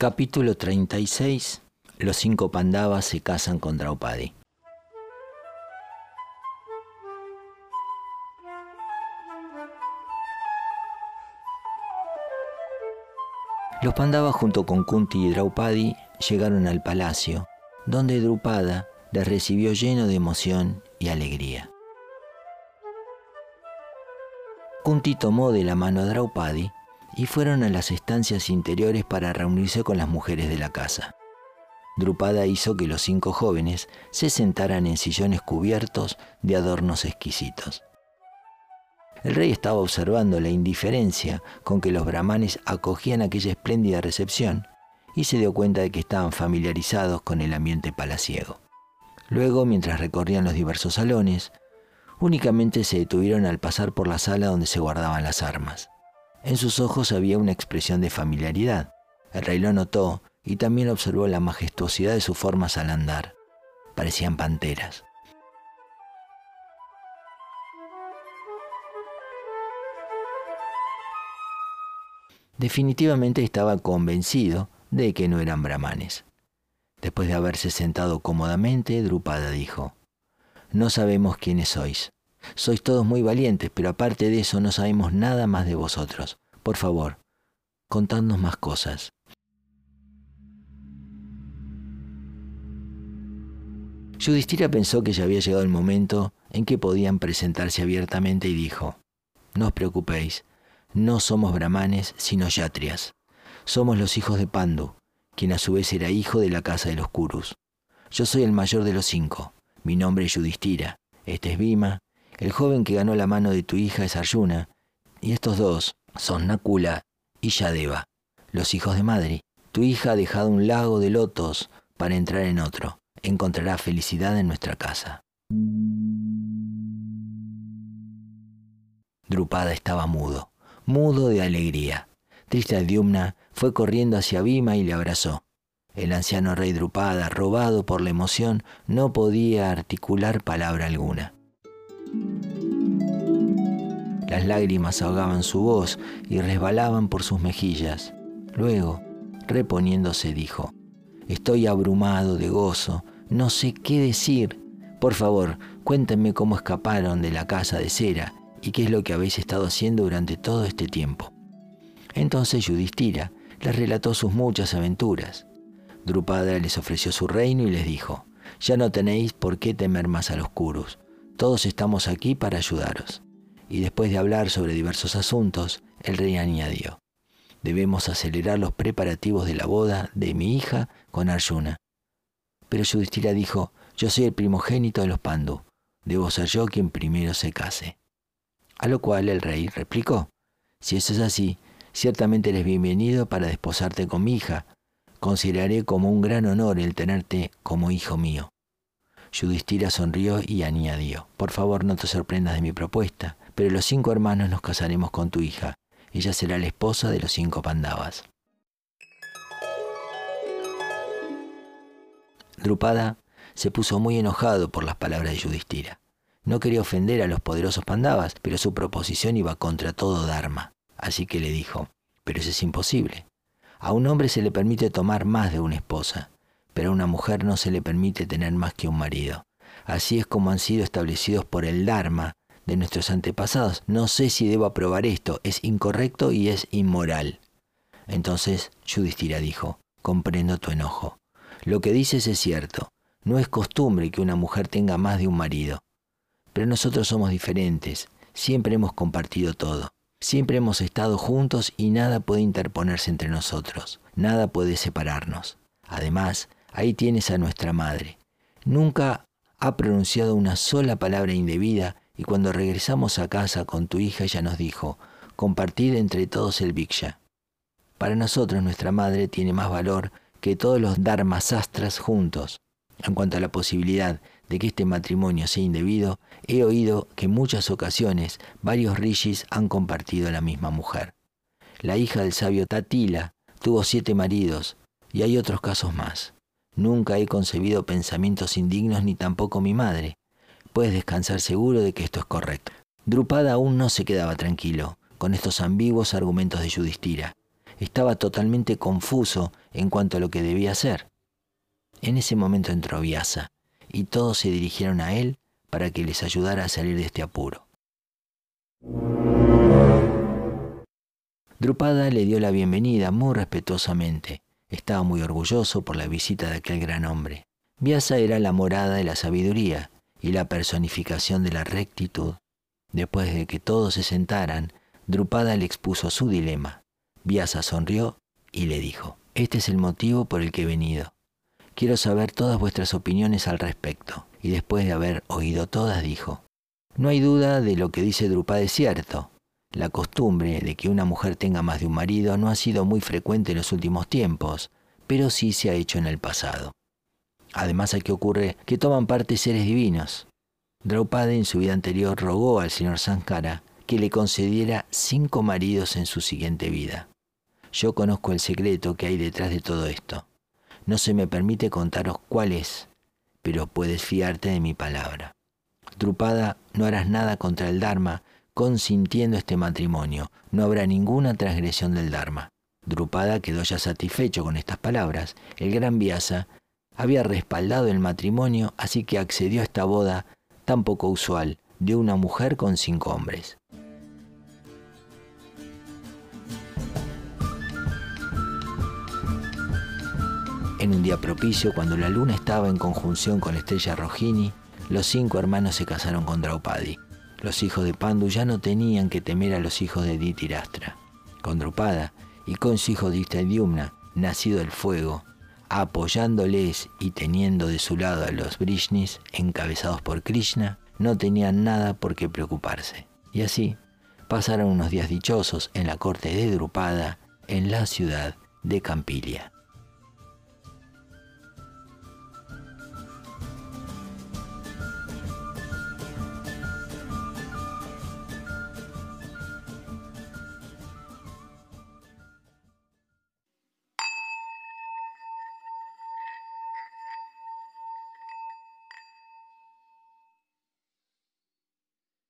Capítulo 36 Los cinco Pandavas se casan con Draupadi. Los Pandavas junto con Kunti y Draupadi llegaron al palacio, donde Drupada les recibió lleno de emoción y alegría. Kunti tomó de la mano a Draupadi y fueron a las estancias interiores para reunirse con las mujeres de la casa. Drupada hizo que los cinco jóvenes se sentaran en sillones cubiertos de adornos exquisitos. El rey estaba observando la indiferencia con que los brahmanes acogían aquella espléndida recepción y se dio cuenta de que estaban familiarizados con el ambiente palaciego. Luego, mientras recorrían los diversos salones, únicamente se detuvieron al pasar por la sala donde se guardaban las armas. En sus ojos había una expresión de familiaridad. El rey lo notó y también observó la majestuosidad de sus formas al andar. Parecían panteras. Definitivamente estaba convencido de que no eran brahmanes. Después de haberse sentado cómodamente, Drupada dijo, No sabemos quiénes sois. Sois todos muy valientes, pero aparte de eso no sabemos nada más de vosotros. Por favor, contadnos más cosas. Yudhishthira pensó que ya había llegado el momento en que podían presentarse abiertamente y dijo, No os preocupéis, no somos brahmanes, sino yatrias. Somos los hijos de Pandu, quien a su vez era hijo de la casa de los Kurus. Yo soy el mayor de los cinco. Mi nombre es Yudhishthira. Este es Bhima. El joven que ganó la mano de tu hija es Arjuna. Y estos dos son Nakula y Yadeva, los hijos de Madri. Tu hija ha dejado un lago de lotos para entrar en otro. Encontrará felicidad en nuestra casa. Drupada estaba mudo mudo de alegría. Triste Diumna fue corriendo hacia Bhima y le abrazó. El anciano rey Drupada, robado por la emoción, no podía articular palabra alguna. Las lágrimas ahogaban su voz y resbalaban por sus mejillas. Luego, reponiéndose, dijo, Estoy abrumado de gozo, no sé qué decir. Por favor, cuéntenme cómo escaparon de la casa de cera y qué es lo que habéis estado haciendo durante todo este tiempo. Entonces Yudhishthira les relató sus muchas aventuras. Drupada les ofreció su reino y les dijo, ya no tenéis por qué temer más a los Kurus, todos estamos aquí para ayudaros. Y después de hablar sobre diversos asuntos, el rey añadió, debemos acelerar los preparativos de la boda de mi hija con Arjuna. Pero Yudhishthira dijo, yo soy el primogénito de los Pandu, debo ser yo quien primero se case. A lo cual el rey replicó, si eso es así, ciertamente eres bienvenido para desposarte con mi hija. Consideraré como un gran honor el tenerte como hijo mío. Yudhishthira sonrió y añadió, por favor no te sorprendas de mi propuesta, pero los cinco hermanos nos casaremos con tu hija. Ella será la esposa de los cinco pandavas. Drupada se puso muy enojado por las palabras de Yudhishthira. No quería ofender a los poderosos Pandavas, pero su proposición iba contra todo Dharma. Así que le dijo, pero eso es imposible. A un hombre se le permite tomar más de una esposa, pero a una mujer no se le permite tener más que un marido. Así es como han sido establecidos por el Dharma de nuestros antepasados. No sé si debo aprobar esto, es incorrecto y es inmoral. Entonces Yudhishthira dijo, comprendo tu enojo. Lo que dices es cierto, no es costumbre que una mujer tenga más de un marido. Pero nosotros somos diferentes, siempre hemos compartido todo, siempre hemos estado juntos y nada puede interponerse entre nosotros, nada puede separarnos. Además, ahí tienes a nuestra madre. Nunca ha pronunciado una sola palabra indebida y cuando regresamos a casa con tu hija ella nos dijo, compartid entre todos el Viksha. Para nosotros nuestra madre tiene más valor que todos los dharmasastras juntos. En cuanto a la posibilidad de que este matrimonio sea indebido, he oído que en muchas ocasiones varios rishis han compartido la misma mujer. La hija del sabio Tatila tuvo siete maridos y hay otros casos más. Nunca he concebido pensamientos indignos ni tampoco mi madre. Puedes descansar seguro de que esto es correcto. Drupada aún no se quedaba tranquilo con estos ambiguos argumentos de Yudhishthira. Estaba totalmente confuso en cuanto a lo que debía hacer. En ese momento entró Vyasa y todos se dirigieron a él para que les ayudara a salir de este apuro. Drupada le dio la bienvenida muy respetuosamente. Estaba muy orgulloso por la visita de aquel gran hombre. Vyasa era la morada de la sabiduría y la personificación de la rectitud. Después de que todos se sentaran, Drupada le expuso su dilema. Vyasa sonrió y le dijo, Este es el motivo por el que he venido. Quiero saber todas vuestras opiniones al respecto. Y después de haber oído todas, dijo, No hay duda de lo que dice Drupada es cierto. La costumbre de que una mujer tenga más de un marido no ha sido muy frecuente en los últimos tiempos, pero sí se ha hecho en el pasado. Además aquí ocurre que toman parte seres divinos. Draupadi en su vida anterior rogó al señor Sankara que le concediera cinco maridos en su siguiente vida. Yo conozco el secreto que hay detrás de todo esto. No se me permite contaros cuál es, pero puedes fiarte de mi palabra. Drupada, no harás nada contra el Dharma consintiendo este matrimonio. No habrá ninguna transgresión del Dharma. Drupada quedó ya satisfecho con estas palabras. El gran Vyasa había respaldado el matrimonio, así que accedió a esta boda tan poco usual de una mujer con cinco hombres. En un día propicio, cuando la luna estaba en conjunción con la estrella Rojini, los cinco hermanos se casaron con Draupadi. Los hijos de Pandu ya no tenían que temer a los hijos de Ditirastra. Con Drupada y con su hijo Distadyumna, nacido del fuego, apoyándoles y teniendo de su lado a los Brishnis, encabezados por Krishna, no tenían nada por qué preocuparse. Y así pasaron unos días dichosos en la corte de Drupada, en la ciudad de Campilia.